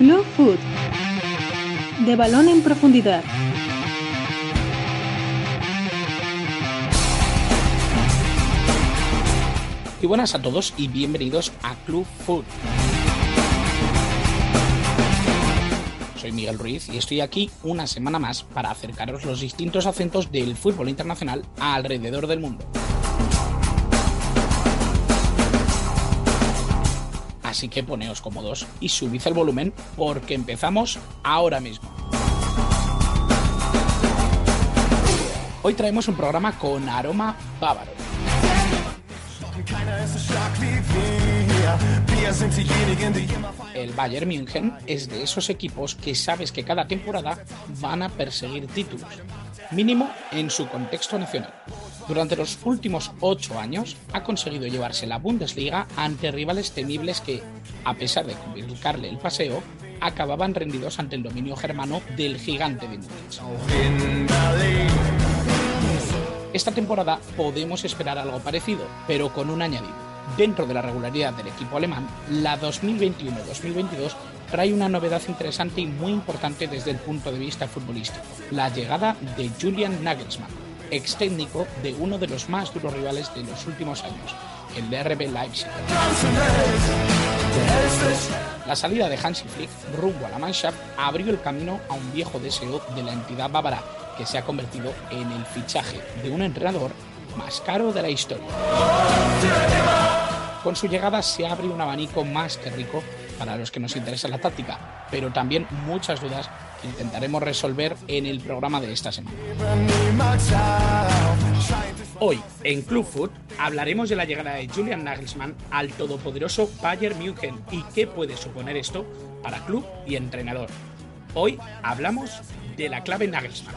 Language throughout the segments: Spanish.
Club Food. De balón en profundidad. Y buenas a todos y bienvenidos a Club Food. Soy Miguel Ruiz y estoy aquí una semana más para acercaros los distintos acentos del fútbol internacional alrededor del mundo. Así que poneos cómodos y subid el volumen porque empezamos ahora mismo. Hoy traemos un programa con aroma bávaro. El Bayern München es de esos equipos que sabes que cada temporada van a perseguir títulos, mínimo en su contexto nacional. Durante los últimos ocho años ha conseguido llevarse la Bundesliga ante rivales temibles que, a pesar de complicarle el paseo, acababan rendidos ante el dominio germano del gigante de Múnich. Esta temporada podemos esperar algo parecido, pero con un añadido. Dentro de la regularidad del equipo alemán, la 2021-2022 trae una novedad interesante y muy importante desde el punto de vista futbolístico, la llegada de Julian Nagelsmann, ex técnico de uno de los más duros rivales de los últimos años, el RB Leipzig. La salida de Hansi Flick rumbo a la Mannschaft abrió el camino a un viejo deseo de la entidad bávara que se ha convertido en el fichaje de un entrenador más caro de la historia. Con su llegada se abre un abanico más que rico para los que nos interesa la táctica, pero también muchas dudas intentaremos resolver en el programa de esta semana. Hoy, en Club Food, hablaremos de la llegada de Julian Nagelsmann al todopoderoso Bayern München y qué puede suponer esto para club y entrenador. Hoy hablamos de la clave Nagelsmann.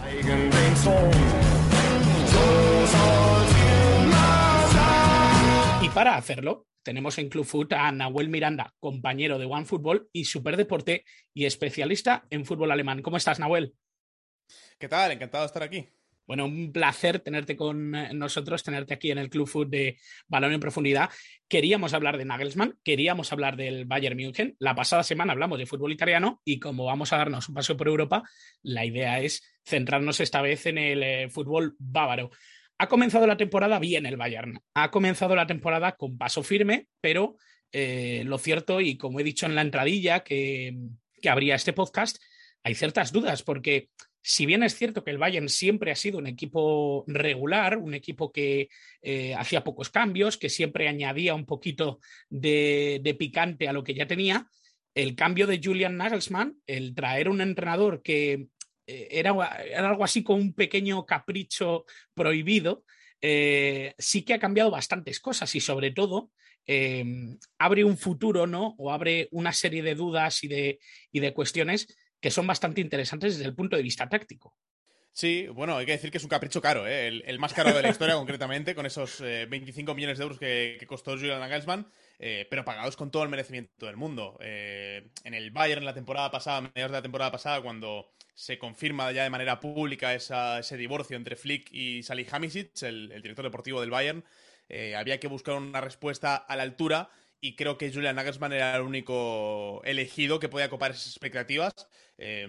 Y para hacerlo, tenemos en Club Food a Nahuel Miranda, compañero de OneFootball y Superdeporte y especialista en fútbol alemán. ¿Cómo estás, Nahuel? ¿Qué tal? Encantado de estar aquí. Bueno, un placer tenerte con eh, nosotros, tenerte aquí en el Club Food de Balón en Profundidad. Queríamos hablar de Nagelsmann, queríamos hablar del Bayern München. La pasada semana hablamos de fútbol italiano y como vamos a darnos un paseo por Europa, la idea es centrarnos esta vez en el eh, fútbol bávaro. Ha comenzado la temporada bien el Bayern. Ha comenzado la temporada con paso firme, pero eh, lo cierto, y como he dicho en la entradilla que, que habría este podcast, hay ciertas dudas porque si bien es cierto que el Bayern siempre ha sido un equipo regular, un equipo que eh, hacía pocos cambios, que siempre añadía un poquito de, de, picante a lo que ya tenía, el cambio de Julian Nagelsmann, el traer un entrenador que era, era, algo así como un pequeño capricho prohibido, eh, sí que ha cambiado bastantes cosas y sobre todo eh, abre un futuro, ¿no? O abre una serie de dudas y de, y de cuestiones que son bastante interesantes desde el punto de vista táctico. Sí, bueno, hay que decir que es un capricho caro, ¿eh? el, más caro de la historia concretamente, con esos eh, 25 millones de euros que, costó Julian Nagelsmann, eh, pero pagados con todo el merecimiento del mundo. Eh, en el Bayern en la temporada pasada, mediados de la temporada pasada, cuando se confirma ya de manera pública ese divorcio entre Flick y Salihamidzic, el, el director deportivo del Bayern, eh, había que buscar una respuesta a la altura y creo que Julian Nagelsmann era el único elegido que podía copar esas expectativas. Eh,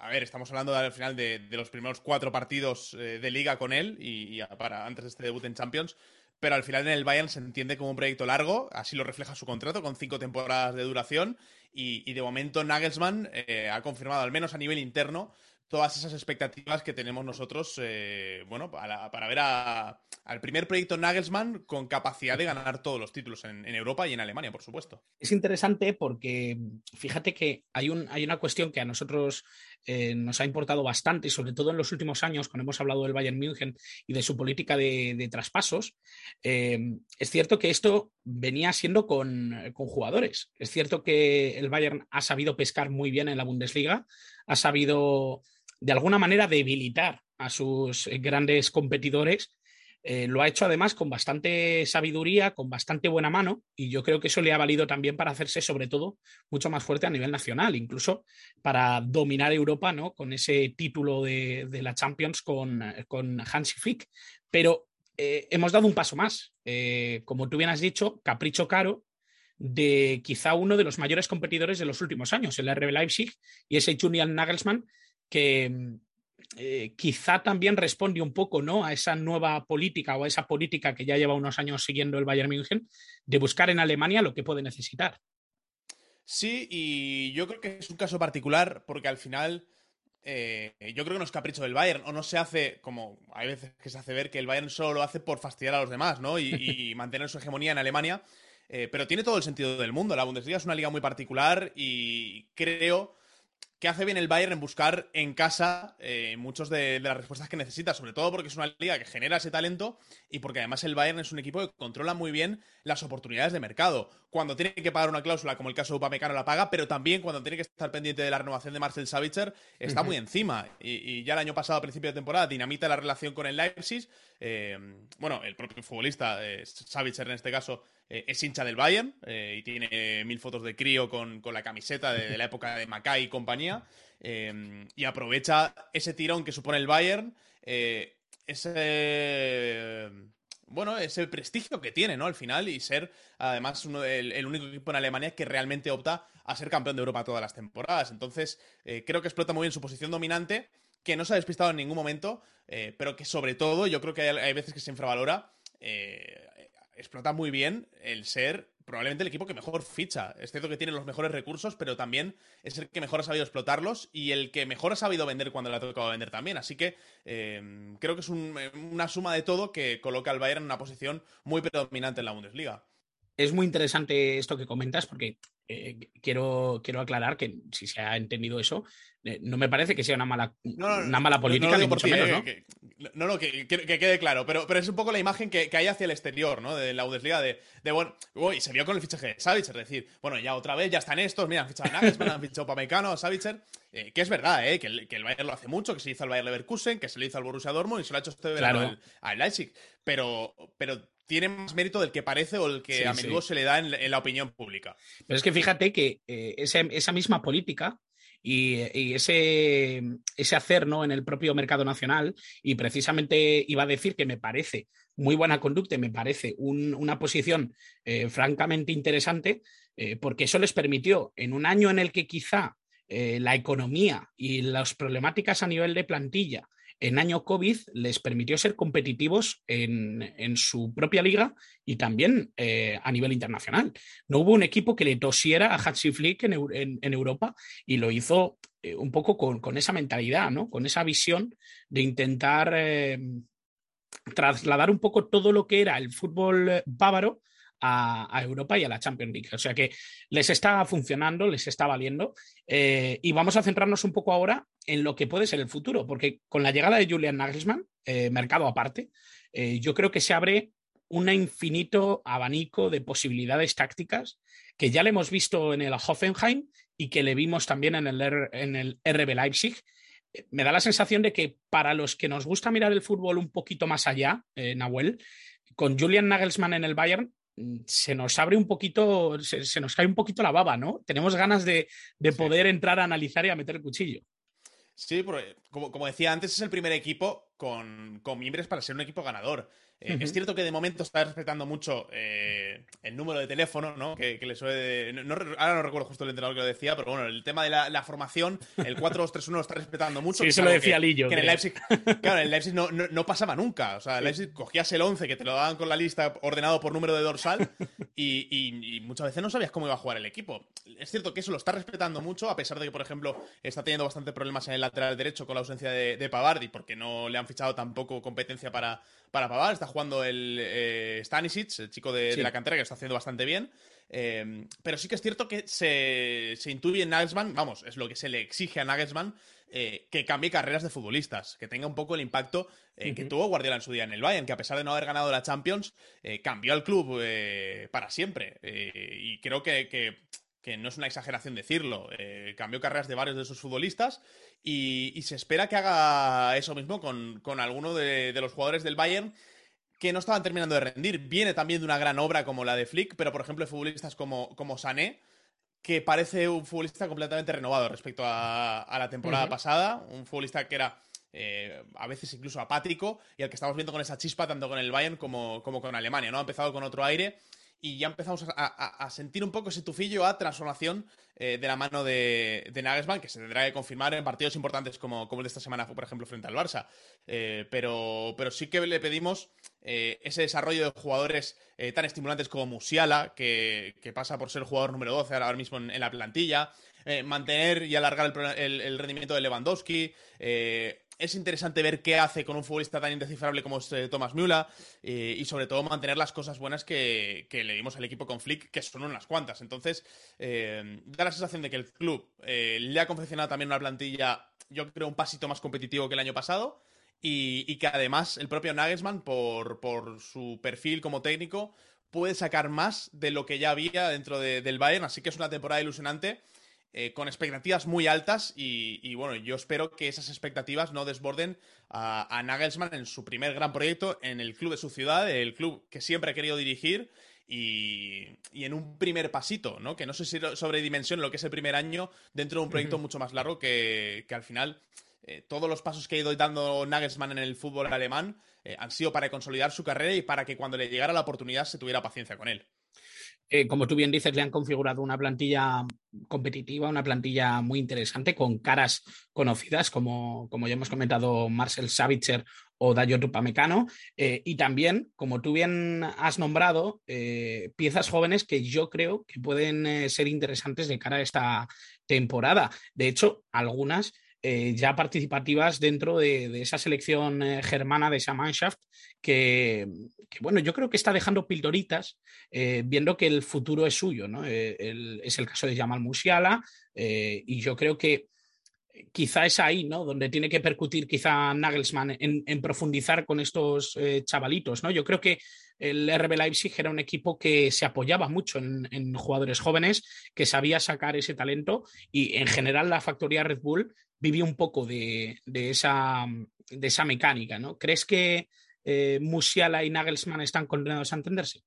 a ver, estamos hablando al final de, los primeros cuatro partidos eh, de liga con él y, para antes de este debut en Champions, pero al final en el Bayern se entiende como un proyecto largo, así lo refleja su contrato con cinco temporadas de duración y, de momento Nagelsmann eh, ha confirmado, al menos a nivel interno, todas esas expectativas que tenemos nosotros, eh, bueno, para, ver a, al primer proyecto Nagelsmann con capacidad de ganar todos los títulos en, Europa y en Alemania, por supuesto. Es interesante porque fíjate que hay una cuestión que a nosotros eh, nos ha importado bastante, sobre todo en los últimos años, cuando hemos hablado del Bayern München y de su política de, traspasos. Eh, es cierto que esto venía siendo con, jugadores. Es cierto que el Bayern ha sabido pescar muy bien en la Bundesliga, ha sabido de alguna manera debilitar a sus grandes competidores eh, lo ha hecho además con bastante sabiduría, con bastante buena mano, y yo creo que eso le ha valido también para hacerse, sobre todo, mucho más fuerte a nivel nacional, incluso para dominar Europa, ¿no? Con ese título de, la Champions con, con Hansi Flick. Pero eh, hemos dado un paso más. Eh, como tú bien has dicho, capricho caro de quizá uno de los mayores competidores de los últimos años, el RB Leipzig y ese Julian Nagelsmann, que eh, quizá también responde un poco ¿no? a esa nueva política o a esa política que ya lleva unos años siguiendo el Bayern München de buscar en Alemania lo que puede necesitar. Sí, y yo creo que es un caso particular porque al final eh, yo creo que no es capricho del Bayern o no se hace como hay veces que se hace ver que el Bayern solo lo hace por fastidiar a los demás ¿no? y, mantener su hegemonía en Alemania. Eh, pero tiene todo el sentido del mundo. La Bundesliga es una liga muy particular y creo que hace bien el Bayern en buscar en casa eh, muchas de, las respuestas que necesita, sobre todo porque es una liga que genera ese talento y porque además el Bayern es un equipo que controla muy bien las oportunidades de mercado. Cuando tiene que pagar una cláusula, como el caso de Upamecano, la paga, pero también cuando tiene que estar pendiente de la renovación de Marcel Savitzer, está muy encima. Y, ya el año pasado, a principio de temporada, dinamita la relación con el Leipzig. Eh, bueno, el propio futbolista, eh, Savitzer en este caso, eh, es hincha del Bayern eh, y tiene mil fotos de crío con, la camiseta de, la época de Macay y compañía. Eh, y aprovecha ese tirón que supone el Bayern, ese. Bueno, ese prestigio que tiene, ¿no? Al final, y ser además uno, el, único equipo en Alemania que realmente opta a ser campeón de Europa todas las temporadas. Entonces, creo que explota muy bien su posición dominante, que no se ha despistado en ningún momento, pero que sobre todo yo creo que hay, hay veces que se infravalora explota muy bien el ser probablemente el equipo que mejor ficha. Es cierto que tiene los mejores recursos, pero también es el que mejor ha sabido explotarlos y el que mejor ha sabido vender cuando le ha tocado vender también. Así que eh, creo que es una suma de todo que coloca al Bayern en una posición muy predominante en la Bundesliga. Es muy interesante esto que comentas porque eh, quiero, quiero aclarar que si se ha entendido eso, eh, no me parece que sea una mala, una mala política, ni mucho menos, ¿no? Que, no, no, que, quede claro, pero, pero es un poco la imagen que, hay hacia el exterior, ¿no? De la Bundesliga, de, de bueno, y se vio con el fichaje de Savitzer, es decir, bueno, ya otra vez, ya están estos, mira, han fichado a Nagelsmann, han fichado a Pamecano, a Savitzer, eh, que es verdad, ¿eh? Que el, que el, Bayern lo hace mucho, que se hizo al Bayern Leverkusen, que se lo hizo al Borussia Dortmund y se lo ha hecho este verano al, Leipzig, pero, pero tiene más mérito del que parece o el que a menudo se le da en, la opinión pública. Pero es que fíjate que eh, esa, misma política y, ese, ese, hacer ¿no? en el propio mercado nacional, y precisamente iba a decir que me parece muy buena conducta y me parece una posición eh, francamente interesante, eh, porque eso les permitió, en un año en el que quizá la economía y las problemáticas a nivel de plantilla en año COVID les permitió ser competitivos en, su propia liga y también eh, a nivel internacional. No hubo un equipo que le tosiera a Hatsi Flick en, Europa y lo hizo eh, un poco con, esa mentalidad, ¿no? con esa visión de intentar eh, trasladar un poco todo lo que era el fútbol bávaro a, Europa y a la Champions League. O sea que les está funcionando, les está valiendo. Eh, y vamos a centrarnos un poco ahora en lo que puede ser el futuro, porque con la llegada de Julian Nagelsmann, eh, mercado aparte, eh, yo creo que se abre un infinito abanico de posibilidades tácticas que ya le hemos visto en el Hoffenheim y que le vimos también en el, en el RB Leipzig. Me da la sensación de que para los que nos gusta mirar el fútbol un poquito más allá, Nahuel, con Julian Nagelsmann en el Bayern se nos abre un poquito, se, nos cae un poquito la baba, ¿no? Tenemos ganas de, poder entrar a analizar y a meter el cuchillo. Sí, porque como, como, decía antes, es el primer equipo con, con miembros para ser un equipo ganador. Eh, es cierto que de momento está respetando mucho eh, el número de teléfono, ¿no? Que, le suele. ahora no recuerdo justo el entrenador que lo decía, pero bueno, el tema de la, formación, el 4-2-3-1 lo está respetando mucho. Sí, eso lo decía Lillo. Que en el Leipzig, claro, en el Leipzig no, pasaba nunca. O sea, el Leipzig cogías el 11 que te lo daban con la lista ordenado por número de dorsal y, muchas veces no sabías cómo iba a jugar el equipo. Es cierto que eso lo está respetando mucho, a pesar de que, por ejemplo, está teniendo bastante problemas en el lateral derecho con la ausencia de, de Pavardi, porque no le han fichado tampoco competencia para, para Pavard. Está jugando el eh, Stanisic, el chico de, la cantera, que está haciendo bastante bien. pero sí que es cierto que se, se intuye en Nagelsmann, vamos, es lo que se le exige a Nagelsmann, que cambie carreras de futbolistas, que tenga un poco el impacto que tuvo Guardiola en su día en el Bayern, que a pesar de no haber ganado la Champions, cambió al club para siempre. y creo que, no es una exageración decirlo, cambió carreras de varios de sus futbolistas y, se espera que haga eso mismo con, con alguno de, los jugadores del Bayern que no estaban terminando de rendir. Viene también de una gran obra como la de Flick, pero por ejemplo, futbolistas como, como Sané, que parece un futbolista completamente renovado respecto a, la temporada pasada. Un futbolista que era eh, a veces incluso apático y al que estamos viendo con esa chispa tanto con el Bayern como, como con Alemania. ¿no? Ha empezado con otro aire y ya empezamos a, sentir un poco ese tufillo a transformación eh, de la mano de, de, Nagelsmann, que se tendrá que confirmar en partidos importantes como, como el de esta semana, por ejemplo, frente al Barça. Eh, pero, pero sí que le pedimos eh, ese desarrollo de jugadores tan estimulantes como Musiala, que, pasa por ser jugador número 12 ahora mismo en, la plantilla, mantener y alargar el, rendimiento de Lewandowski es interesante ver qué hace con un futbolista tan indescifrable como es eh, Thomas Müller eh, y sobre todo mantener las cosas buenas que, le dimos al equipo con Flick, que son unas cuantas. Entonces, eh, da la sensación de que el club le ha confeccionado también una plantilla, yo creo, un pasito más competitivo que el año pasado y, que además el propio Nagelsmann, por, por, su perfil como técnico, puede sacar más de lo que ya había dentro del Bayern. Así que es una temporada ilusionante eh, con expectativas muy altas y, bueno, yo espero que esas expectativas no desborden a, Nagelsmann en su primer gran proyecto en el club de su ciudad, el club que siempre ha querido dirigir y, en un primer pasito, ¿no? Que no sé si sobredimensiona lo que es el primer año dentro de un proyecto mucho más largo que, al final eh, todos los pasos que ha ido dando Nagelsmann en el fútbol alemán eh, han sido para consolidar su carrera y para que cuando le llegara la oportunidad se tuviera paciencia con él. Eh, como tú bien dices, le han configurado una plantilla competitiva, una plantilla muy interesante, con caras conocidas, como, como ya hemos comentado, Marcel Savitzer o Dayo Tupamecano, eh, y también, como tú bien has nombrado, eh, piezas jóvenes que yo creo que pueden ser interesantes de cara a esta temporada. De hecho, algunas eh, ya participativas dentro de, esa selección eh, germana de esa Mannschaft que, bueno, yo creo que está dejando pildoritas eh, viendo que el futuro es suyo, ¿no? es el caso de Jamal Musiala y yo creo que quizá es ahí, ¿no? Donde tiene que percutir quizá Nagelsmann en, profundizar con estos chavalitos, ¿no? Yo creo que el RB Leipzig era un equipo que se apoyaba mucho en, jugadores jóvenes, que sabía sacar ese talento y en general la factoría Red Bull vivió un poco de, esa, de esa mecánica, ¿no? ¿Crees que eh, Musiala y Nagelsmann están condenados a entenderse?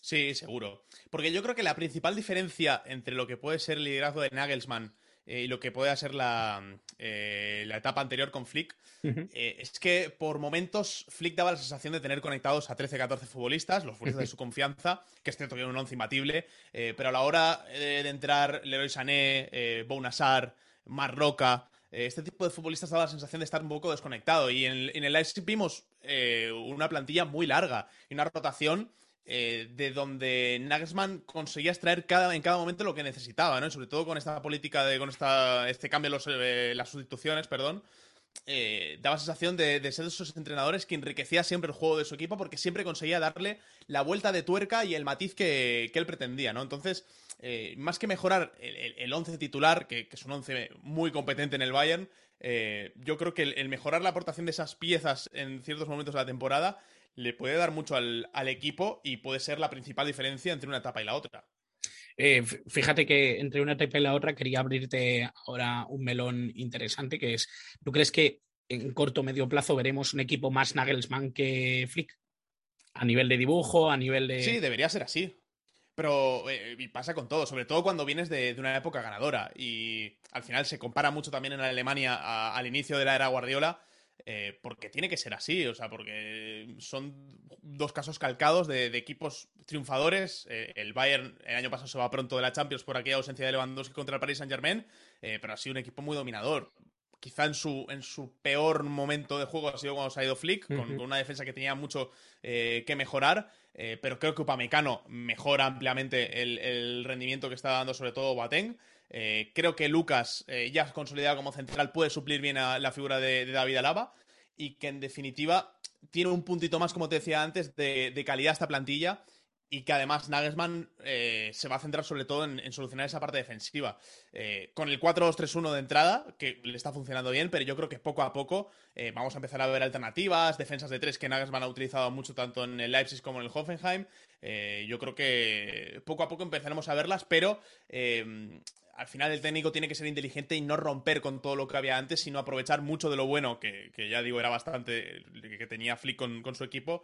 Sí, seguro. Porque yo creo que la principal diferencia entre lo que puede ser el liderazgo de Nagelsmann eh, y lo que puede ser la, eh, la etapa anterior con Flick, eh, es que por momentos Flick daba la sensación de tener conectados a 13-14 futbolistas, los futbolistas de su confianza, que es cierto que era un once imbatible, pero a la hora de entrar Leroy Sané, Bounazar, Marroca, este tipo de futbolistas daba la sensación de estar un poco desconectado. Y en, el Leipzig vimos una plantilla muy larga y una rotación eh, de donde Nagelsmann conseguía extraer cada, en cada momento lo que necesitaba, ¿no? sobre todo con esta política de, con esta, este cambio de eh, las sustituciones, perdón, eh, daba sensación de, ser de esos entrenadores que enriquecía siempre el juego de su equipo porque siempre conseguía darle la vuelta de tuerca y el matiz que, él pretendía, ¿no? Entonces, más que mejorar el, once titular, que, es un once muy competente en el Bayern, yo creo que el, mejorar la aportación de esas piezas en ciertos momentos de la temporada le puede dar mucho al, equipo y puede ser la principal diferencia entre una etapa y la otra. Eh, fíjate que entre una etapa y la otra quería abrirte ahora un melón interesante que es, ¿tú crees que en corto o medio plazo veremos un equipo más Nagelsmann que Flick? A nivel de dibujo, a nivel de... Sí, debería ser así. Pero eh, pasa con todo, sobre todo cuando vienes de, una época ganadora. Y al final se compara mucho también en Alemania al inicio de la era Guardiola eh, porque tiene que ser así, o sea, porque son dos casos calcados de, equipos triunfadores. Eh, el Bayern el año pasado se va pronto de la Champions por aquella ausencia de Lewandowski contra el Paris Saint Germain, eh, pero ha sido un equipo muy dominador. Quizá en su, en su peor momento de juego ha sido cuando se ha ido Flick, con, una defensa que tenía mucho que mejorar, pero creo que Upamecano mejora ampliamente el, rendimiento que está dando sobre todo Boateng. Eh, creo que Lucas, eh, ya consolidado como central, puede suplir bien a la figura de, David Alaba y que en definitiva tiene un puntito más, como te decía antes, de, calidad esta plantilla y que además Nagelsmann eh, se va a centrar sobre todo en, solucionar esa parte defensiva. Eh, con el 4-2-3-1 de entrada, que le está funcionando bien, pero yo creo que poco a poco eh, vamos a empezar a ver alternativas, defensas de tres que Nagelsmann ha utilizado mucho tanto en el Leipzig como en el Hoffenheim. yo creo que poco a poco empezaremos a verlas, pero al final el técnico tiene que ser inteligente y no romper con todo lo que había antes, sino aprovechar mucho de lo bueno, que, ya digo era bastante, que tenía Flick con su equipo,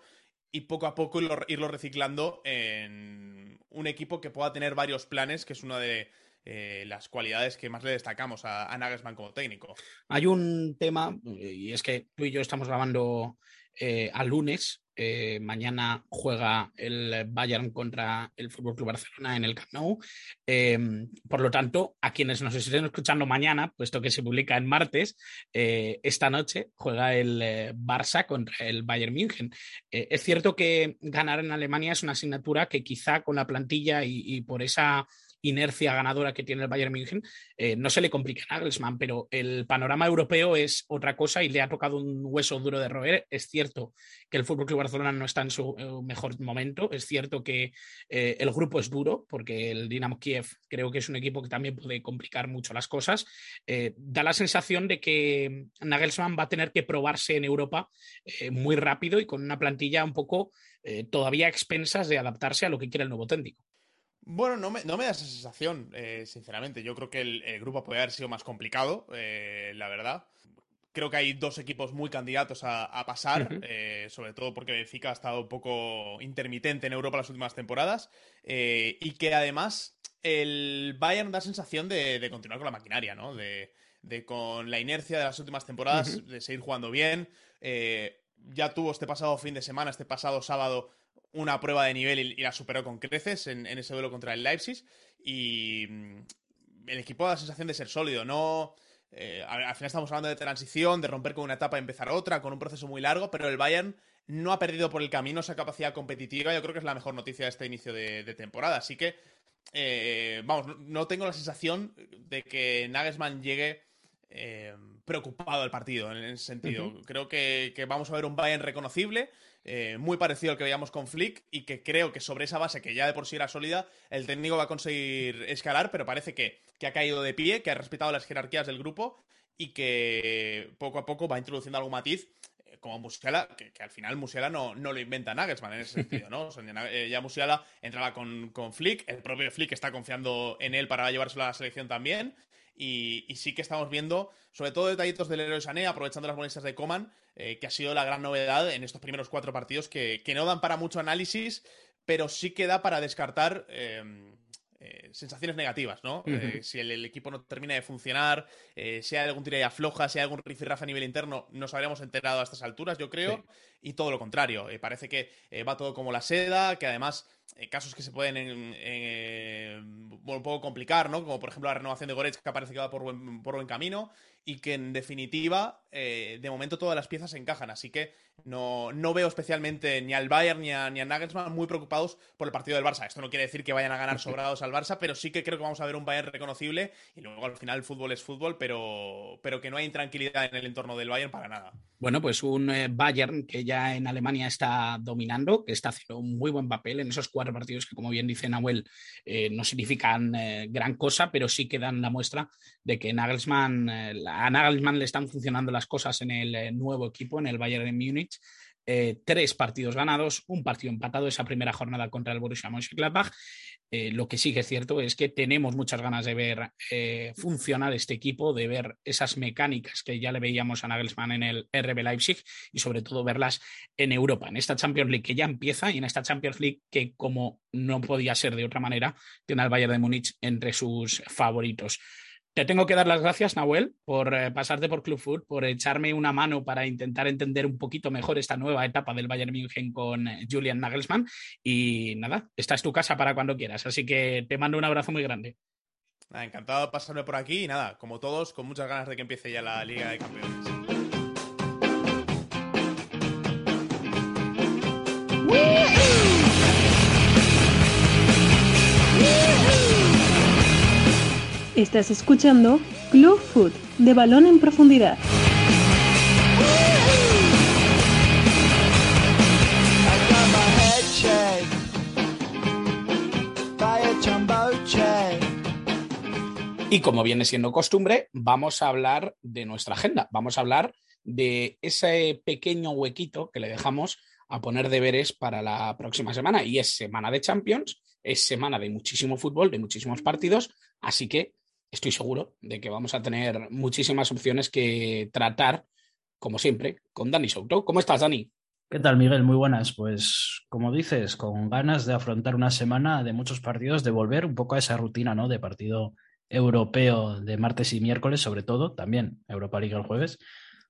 y poco a poco irlo, reciclando en un equipo que pueda tener varios planes, que es una de eh, las cualidades que más le destacamos a, a, Nagelsmann como técnico. Hay un tema, y es que tú y yo estamos grabando eh, al lunes. Eh, mañana juega el Bayern contra el Fútbol Club Barcelona en el Camp Nou. Em, por lo tanto, a quienes nos estén escuchando mañana, puesto que se publica en martes, eh, esta noche juega el Barça contra el Bayern München. es cierto que ganar en Alemania es una asignatura que quizá con la plantilla y por esa inercia ganadora que tiene el Bayern München, eh, no se le complica a Nagelsmann, pero el panorama europeo es otra cosa y le ha tocado un hueso duro de roer. Es cierto que el Fútbol Club Barcelona no está en su eh, mejor momento, es cierto que eh, el grupo es duro, porque el Dinamo Kiev creo que es un equipo que también puede complicar mucho las cosas. da la sensación de que Nagelsmann va a tener que probarse en Europa muy rápido y con una plantilla un poco todavía expensas de adaptarse a lo que quiere el nuevo técnico. Bueno, no me, da esa sensación, eh, sinceramente. Yo creo que el, grupo puede haber sido más complicado, eh, la verdad. Creo que hay dos equipos muy candidatos a, pasar, eh, sobre todo porque Benfica ha estado un poco intermitente en Europa las últimas temporadas. y que además el Bayern da sensación de, continuar con la maquinaria, ¿no? De, con la inercia de las últimas temporadas, de seguir jugando bien. ya tuvo este pasado fin de semana, este pasado sábado, una prueba de nivel y, la superó con creces en, ese duelo contra el Leipzig. Y mm, el equipo da la sensación de ser sólido, no. Eh, al, final estamos hablando de transición, de romper con una etapa y empezar otra, con un proceso muy largo, pero el Bayern no ha perdido por el camino esa capacidad competitiva. Yo creo que es la mejor noticia de este inicio de, temporada. Así que, eh, vamos, no, tengo la sensación de que Nagelsmann llegue eh, preocupado al partido en ese sentido. Creo que, que, vamos a ver un Bayern reconocible. Eh, muy parecido al que veíamos con Flick y que creo que sobre esa base que ya de por sí era sólida, el técnico va a conseguir escalar, pero parece que, ha caído de pie, que ha respetado las jerarquías del grupo y que poco a poco va introduciendo algún matiz eh, como Musiala, que, al final Musiala no, no, lo inventa Nagelsmann en ese sentido, ¿no? Eh, ya Musiala entraba con, con, Flick, el propio Flick está confiando en él para llevárselo a la selección también, y, sí que estamos viendo, sobre todo detallitos del héroe Sané, aprovechando las molestias de Coman, eh, que ha sido la gran novedad en estos primeros cuatro partidos, que, no dan para mucho análisis, pero sí que da para descartar em, eh, sensaciones negativas, ¿no? Eh, si el, equipo no termina de funcionar, si hay algún tira y afloja, si hay algún rifirrafe a nivel interno, nos habríamos enterado a estas alturas, yo creo, y todo lo contrario. parece que va todo como la seda, que además casos que se pueden un poco complicar, ¿no? Como por ejemplo la renovación de Goretzka parece que va por por buen camino y que en definitiva, eh, de momento todas las piezas encajan. Así que no, no veo especialmente ni al Bayern ni a, ni a, Nagelsmann muy preocupados por el partido del Barça. Esto no quiere decir que vayan a ganar sobrados al Barça, pero sí que creo que vamos a ver un Bayern reconocible y luego al final el fútbol es fútbol, pero, pero que no hay intranquilidad en el entorno del Bayern para nada. Bueno, pues un eh, Bayern que ya en Alemania está dominando, que está haciendo un muy buen papel en esos cuatro partidos que, como bien dice Nahuel, eh, no significan gran cosa, pero sí que dan la muestra de que Nagelsmann, a Nagelsmann le están funcionando las cosas en el eh, nuevo equipo, en el Bayern de Múnich. Eh, tres partidos ganados, un partido empatado esa primera jornada contra el Borussia Mönchengladbach. Eh, lo que sí que es cierto es que tenemos muchas ganas de ver funcionar este equipo, de ver esas mecánicas que ya le veíamos a Nagelsmann en el RB Leipzig y sobre todo verlas en Europa, en esta Champions League que ya empieza y en esta Champions League que como no podía ser de otra manera, tiene al Bayern de Múnich entre sus favoritos. Te tengo que dar las gracias, Nahuel, por eh, pasarte por Club Food, por echarme una mano para intentar entender un poquito mejor esta nueva etapa del Bayern München con eh, Julian Nagelsmann. Y nada, esta es tu casa para cuando quieras. Así que te mando un abrazo muy grande. encantado de pasarme por aquí y nada, como todos, con muchas ganas de que empiece ya la Liga de Campeones. Estás escuchando Club Food de Balón en Profundidad. Y como viene siendo costumbre, vamos a hablar de nuestra agenda, vamos a hablar de ese pequeño huequito que le dejamos a poner deberes para la próxima semana. Y es semana de Champions, es semana de muchísimo fútbol, de muchísimos partidos, así que estoy seguro de que vamos a tener muchísimas opciones que tratar, como siempre, con Dani Souto. ¿Cómo estás, Dani? ¿Qué tal, Miguel? Muy buenas. Pues, como dices, con ganas de afrontar una semana de muchos partidos, de volver un poco a esa rutina, ¿no? De partido europeo de martes y miércoles, sobre todo, también Europa League el jueves.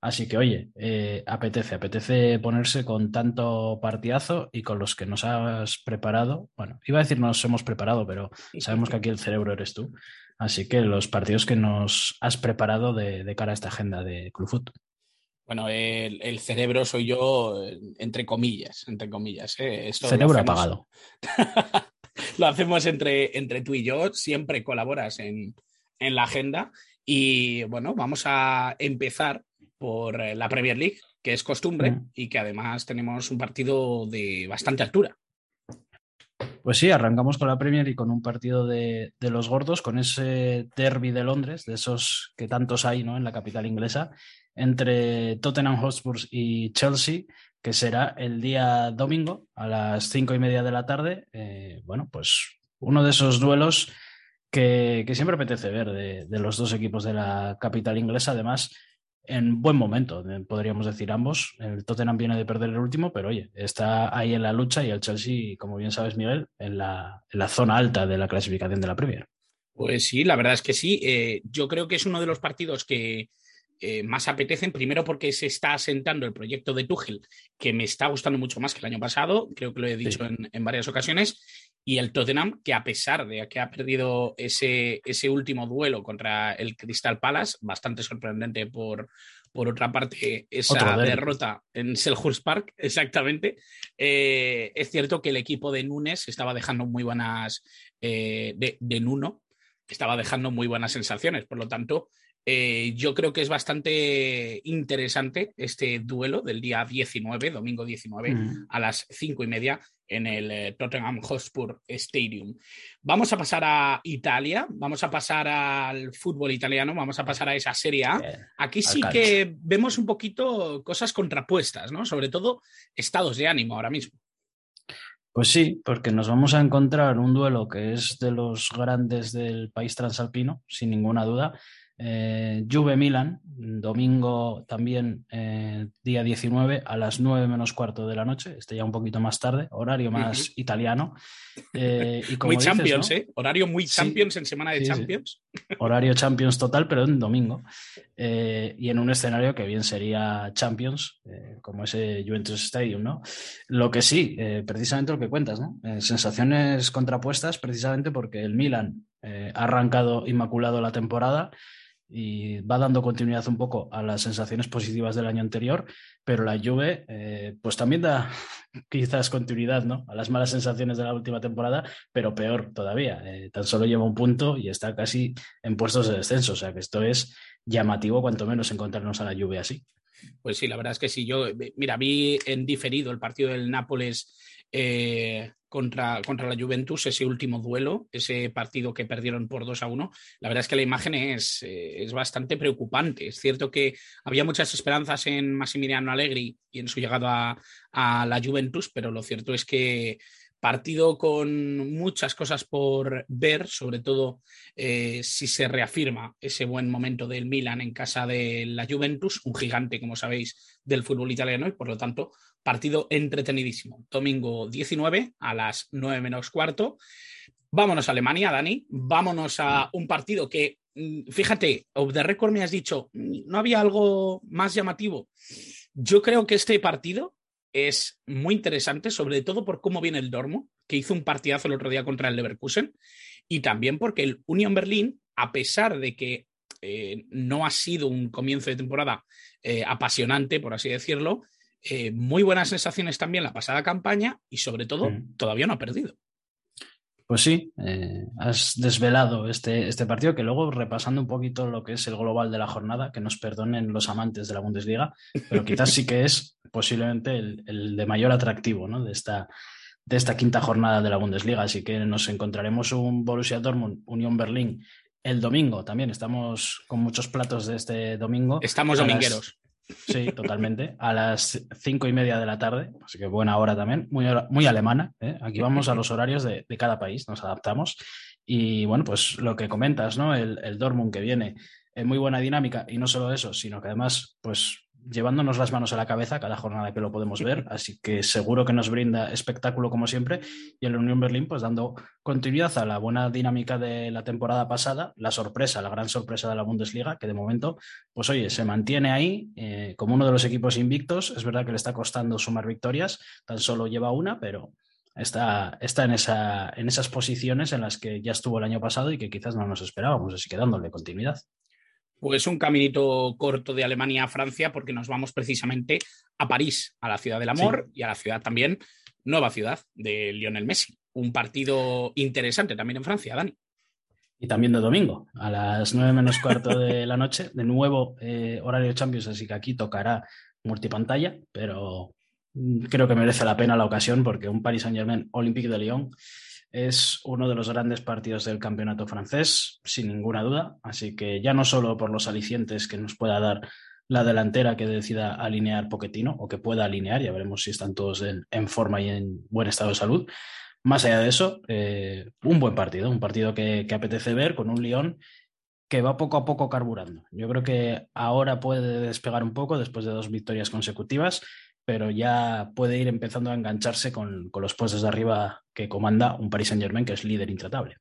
Así que, oye, eh, apetece, apetece ponerse con tanto partidazo y con los que nos has preparado. Bueno, iba a decir nos hemos preparado, pero sabemos que aquí el cerebro eres tú. Así que los partidos que nos has preparado de, cara a esta agenda de Club Foot. Bueno, el, cerebro soy yo, entre comillas, entre comillas. ¿eh? cerebro apagado. lo hacemos entre, entre tú y yo, siempre colaboras en, en la agenda. Y bueno, vamos a empezar por eh, la Premier League, que es costumbre mm. y que además tenemos un partido de bastante altura. Pues sí, arrancamos con la Premier y con un partido de, de, los gordos, con ese derby de Londres, de esos que tantos hay ¿no? en la capital inglesa, entre Tottenham Hotspur y Chelsea, que será el día domingo a las cinco y media de la tarde. Eh, bueno, pues uno de esos duelos que, siempre apetece ver de, los dos equipos de la capital inglesa, además en buen momento, eh, podríamos decir ambos. El Tottenham viene de perder el último, pero oye, está ahí en la lucha y el Chelsea, como bien sabes, Miguel, en la, en la zona alta de la clasificación de la Premier. Pues sí, la verdad es que sí. Eh, yo creo que es uno de los partidos que, eh, más apetecen, primero porque se está asentando el proyecto de Tuchel, que me está gustando mucho más que el año pasado, creo que lo he dicho en, varias ocasiones, y el Tottenham, que a pesar de que ha perdido ese, ese último duelo contra el Crystal Palace, bastante sorprendente por, por otra parte, esa derrota en Selhurst Park, exactamente. Eh, es cierto que el equipo de Nunes estaba dejando muy buenas, eh, de, de Nuno, estaba dejando muy buenas sensaciones. Por lo tanto, eh, yo creo que es bastante interesante este duelo del día 19, domingo 19, mm. a las 5 y media en el eh, Tottenham Hotspur Stadium. Vamos a pasar a Italia, vamos a pasar al fútbol italiano, vamos a pasar a esa Serie A. Aquí sí que vemos un poquito cosas contrapuestas, ¿no? Sobre todo estados de ánimo ahora mismo. Pues sí, porque nos vamos a encontrar un duelo que es de los grandes del país transalpino, sin ninguna duda, eh, Juve Milan, domingo también eh, día 19 a las 9 menos cuarto de la noche, este ya un poquito más tarde, horario más italiano. Eh, y muy Champions, ¿eh? Horario muy Champions en semana de Champions. Horario Champions total, pero en domingo. y en un escenario que bien sería Champions, como ese Juventus Stadium, ¿no? Lo que sí, precisamente lo que cuentas, ¿no? sensaciones contrapuestas, precisamente porque el Milan ha arrancado inmaculado la temporada y va dando continuidad un poco a las sensaciones positivas del año anterior, pero la Juve eh, pues también da quizás continuidad ¿no? a las malas sensaciones de la última temporada, pero peor todavía. Eh, tan solo lleva un punto y está casi en puestos de descenso, o sea que esto es llamativo cuanto menos encontrarnos a la Juve así. Pues sí, la verdad es que sí. Yo, mira, vi en diferido el partido del Nápoles eh, contra, contra la Juventus, ese último duelo, ese partido que perdieron por 2 a 1, la verdad es que la imagen es, eh, es, bastante preocupante. Es cierto que había muchas esperanzas en Massimiliano Allegri y en su llegada a, a la Juventus, pero lo cierto es que partido con muchas cosas por ver, sobre todo eh, si se reafirma ese buen momento del Milan en casa de la Juventus, un gigante, como sabéis, del fútbol italiano y por lo tanto Partido entretenidísimo. Domingo 19 a las 9 menos cuarto. Vámonos a Alemania, Dani. Vámonos a un partido que, mm, fíjate, of the record me has dicho, ¿no había algo más llamativo? Yo creo que este partido es muy interesante, sobre todo por cómo viene el Dormo, que hizo un partidazo el otro día contra el Leverkusen, y también porque el Union Berlin, a pesar de que eh, no ha sido un comienzo de temporada eh, apasionante, por así decirlo, eh, muy buenas sensaciones también la pasada campaña y sobre todo mm. todavía no ha perdido. Pues sí, eh, has desvelado este, este partido que luego repasando un poquito lo que es el global de la jornada, que nos perdonen los amantes de la Bundesliga, pero quizás sí que es posiblemente el, de mayor atractivo de, esta, de esta quinta jornada de la Bundesliga. Así que nos encontraremos un Borussia Dortmund, Unión Berlín el domingo también estamos con muchos platos de este domingo. Estamos domingueros. Sí, totalmente. A las cinco y media de la tarde, así que buena hora también, muy, muy alemana. ¿eh? Aquí vamos a los horarios de, cada país, nos adaptamos. Y bueno, pues lo que comentas, ¿no? El, el Dortmund que viene en muy buena dinámica y no solo eso, sino que además, pues llevándonos las manos a la cabeza cada jornada que lo podemos ver, así que seguro que nos brinda espectáculo como siempre y el Unión Berlín pues dando continuidad a la buena dinámica de la temporada pasada, la sorpresa, la gran sorpresa de la Bundesliga, que de momento pues oye, se mantiene ahí eh, como uno de los equipos invictos, es verdad que le está costando sumar victorias, tan solo lleva una, pero está, está en, esa, en esas posiciones en las que ya estuvo el año pasado y que quizás no nos esperábamos, así que dándole continuidad. Pues un caminito corto de Alemania a Francia, porque nos vamos precisamente a París, a la ciudad del amor y a la ciudad también, nueva ciudad de Lionel Messi. Un partido interesante también en Francia, Dani. Y también de domingo, a las nueve menos cuarto de la noche, de nuevo eh, horario Champions, así que aquí tocará multipantalla, pero mm, creo que merece la pena la ocasión porque un Paris Saint Germain Olympique de Lyon es uno de los grandes partidos del campeonato francés, sin ninguna duda. Así que ya no solo por los alicientes que nos pueda dar la delantera que decida alinear Poquetino o que pueda alinear, ya veremos si están todos en, forma y en buen estado de salud. Más allá de eso, eh, un buen partido, un partido que, que apetece ver con un León que va poco a poco carburando. Yo creo que ahora puede despegar un poco después de dos victorias consecutivas pero ya puede ir empezando a engancharse con, los puestos de arriba que comanda un Paris Saint Germain que es líder intratable.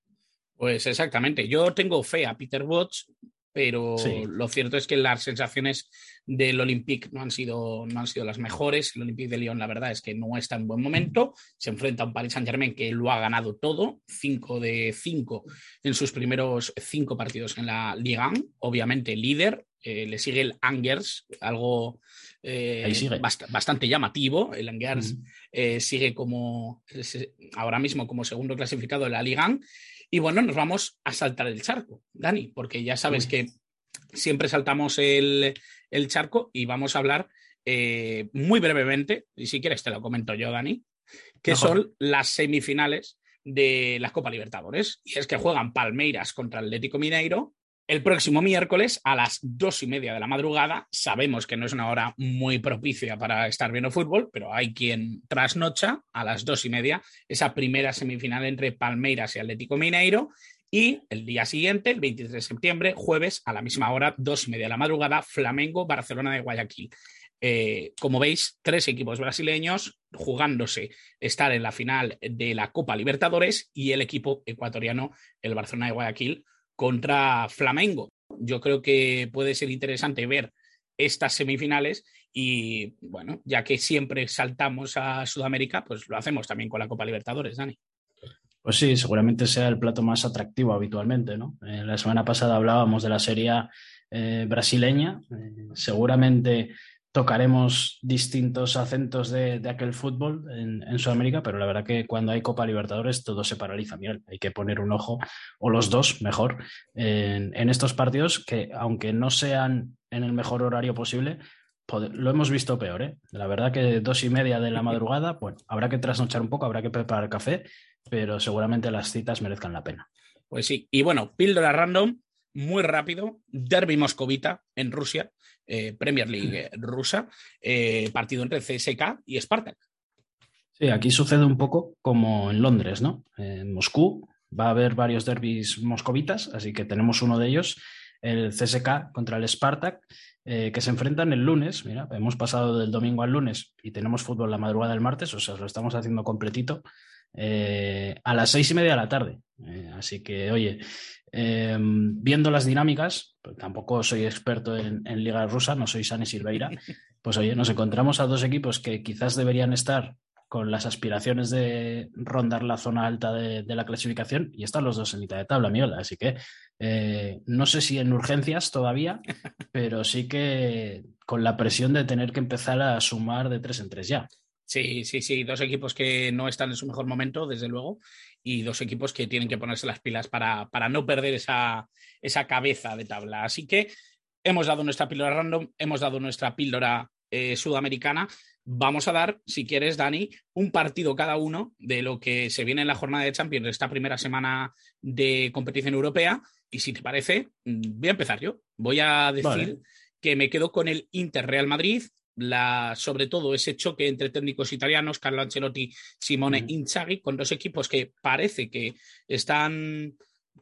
Pues exactamente. Yo tengo fe a Peter Watts, pero lo cierto es que las sensaciones del Olympique no han sido, no han sido las mejores. El Olympique de Lyon, la verdad es que no está en buen momento. Se enfrenta a un Paris Saint Germain que lo ha ganado todo, 5 de 5 en sus primeros cinco partidos en la Liga. Obviamente líder, eh, le sigue el Angers, algo eh, bastante llamativo. El Angers eh, sigue como ahora mismo como segundo clasificado de la Liga. Y bueno, nos vamos a saltar el charco, Dani, porque ya sabes que siempre saltamos el, charco y vamos a hablar muy brevemente, y si quieres te lo comento yo, Dani, que son las semifinales de la Copa Libertadores. Y es que juegan Palmeiras contra Atlético Mineiro el próximo miércoles a las dos y media de la madrugada. Sabemos que no es una hora muy propicia para estar viendo fútbol, pero hay quien trasnocha a las dos y media esa primera semifinal entre Palmeiras y Atlético Mineiro. Y el día siguiente, el 23 de septiembre, jueves, a la misma hora, dos y media de la madrugada, Flamengo, Barcelona de Guayaquil. Eh, como veis, tres equipos brasileños jugándose estar en la final de la Copa Libertadores y el equipo ecuatoriano, el Barcelona de Guayaquil, contra Flamengo. Yo creo que puede ser interesante ver estas semifinales y bueno, ya que siempre saltamos a Sudamérica, pues lo hacemos también con la Copa Libertadores, Dani. Pues sí, seguramente sea el plato más atractivo habitualmente, ¿no? Eh, la semana pasada hablábamos de la serie eh, brasileña. Eh, seguramente tocaremos distintos acentos de, aquel fútbol en, Sudamérica, pero la verdad que cuando hay Copa Libertadores todo se paraliza. Mira, hay que poner un ojo, o los dos, mejor, en, estos partidos que, aunque no sean en el mejor horario posible, lo hemos visto peor. ¿eh? La verdad que dos y media de la madrugada, bueno, habrá que trasnochar un poco, habrá que preparar café, pero seguramente las citas merezcan la pena. Pues sí, y bueno, píldora random, muy rápido, Derby Moscovita en Rusia, eh, Premier League rusa, eh, partido entre CSK y Spartak. Sí, aquí sucede un poco como en Londres, ¿no? En Moscú va a haber varios derbis moscovitas, así que tenemos uno de ellos, el CSK contra el Spartak, eh, que se enfrentan el lunes. Mira, hemos pasado del domingo al lunes y tenemos fútbol la madrugada del martes, o sea, lo estamos haciendo completito. a las seis y media de la tarde. así que, oye, Em, viendo las dinámicas, pues tampoco soy experto en, Liga Rusa, no soy Sane Silveira, pues oye, nos encontramos a dos equipos que quizás deberían estar con las aspiraciones de rondar la zona alta de, la clasificación y están los dos en mitad de tabla, Miola. Así que eh, no sé si en urgencias todavía, pero sí que con la presión de tener que empezar a sumar de tres en tres ya. Sí, sí, sí, dos equipos que no están en su mejor momento, desde luego, y dos equipos que tienen que ponerse las pilas para, para no perder esa, esa, cabeza de tabla. Así que hemos dado nuestra píldora random, hemos dado nuestra píldora eh, sudamericana. vamos a dar, si quieres, Dani, un partido cada uno de lo que se viene en la jornada de Champions de esta primera semana de competición europea. Y si te parece, mm, voy a empezar yo. Voy a decir que me quedo con el Inter Real Madrid, la, sobre todo ese choque entre técnicos italianos, Carlo Ancelotti, Simone Inzaghi, con dos equipos que parece que están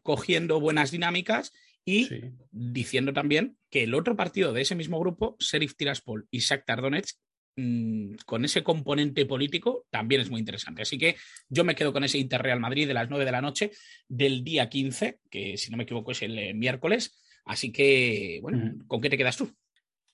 cogiendo buenas dinámicas y diciendo también que el otro partido de ese mismo grupo, Serif Tiraspol y Shakhtar Donetsk, Mm, con ese componente político también es muy interesante. Así que yo me quedo con ese Inter Real Madrid de las 9 de la noche del día 15, que si no me equivoco es el eh, miércoles. Así que, bueno, ¿con qué te quedas tú?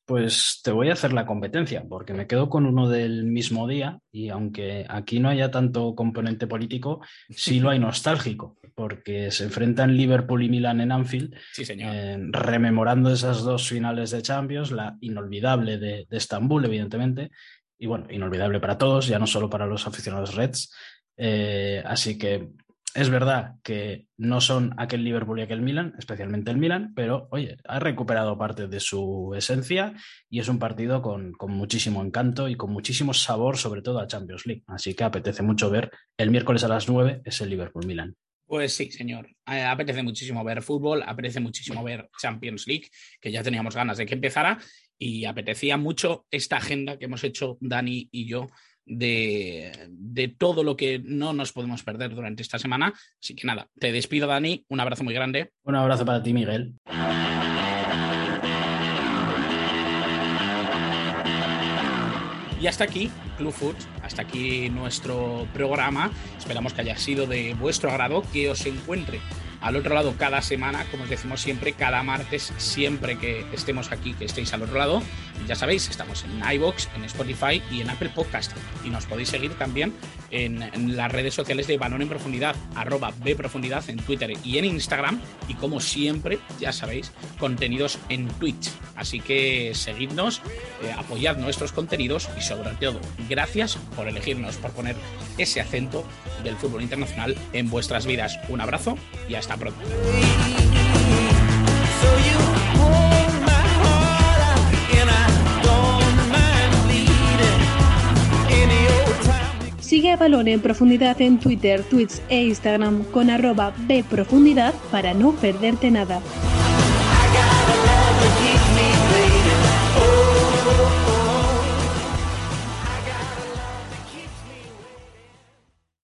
Pues te voy a hacer la competencia, porque me quedo con uno del mismo día y aunque aquí no haya tanto componente político, sí lo hay nostálgico, porque se enfrentan Liverpool y Milan en Anfield, eh, rememorando esas dos finales de Champions, la inolvidable de, Estambul, evidentemente, y bueno, inolvidable para todos, ya no solo para los aficionados Reds. Eh, así que es verdad que no son aquel Liverpool y aquel Milan, especialmente el Milan, pero oye, ha recuperado parte de su esencia y es un partido con, muchísimo encanto y con muchísimo sabor, sobre todo a Champions League. Así que apetece mucho ver el miércoles a las 9 es el Liverpool-Milan. Pues sí, señor. Eh, apetece muchísimo ver fútbol, apetece muchísimo ver Champions League, que ya teníamos ganas de que empezara, y apetecía mucho esta agenda que hemos hecho Dani y yo de, todo lo que no nos podemos perder durante esta semana. Así que nada, te despido, Dani. Un abrazo muy grande. Un abrazo para ti, Miguel. Y hasta aquí, Club Food, hasta aquí nuestro programa. Esperamos que haya sido de vuestro agrado, que os encuentre al otro lado cada semana, como os decimos siempre, cada martes, siempre que estemos aquí, que estéis al otro lado. Ya sabéis, estamos en iBox, en Spotify y en Apple Podcast. Y nos podéis seguir también en, las redes sociales de Balón en Profundidad, arroba Bprofundidad en Twitter y en Instagram. Y como siempre, ya sabéis, contenidos en Twitch. Así que seguidnos, eh, apoyad nuestros contenidos y sobre todo, gracias por elegirnos, por poner ese acento del fútbol internacional en vuestras vidas. Un abrazo y Sigue a Balón en Profundidad en Twitter, Twitch e Instagram con arroba Bprofundidad para no perderte nada.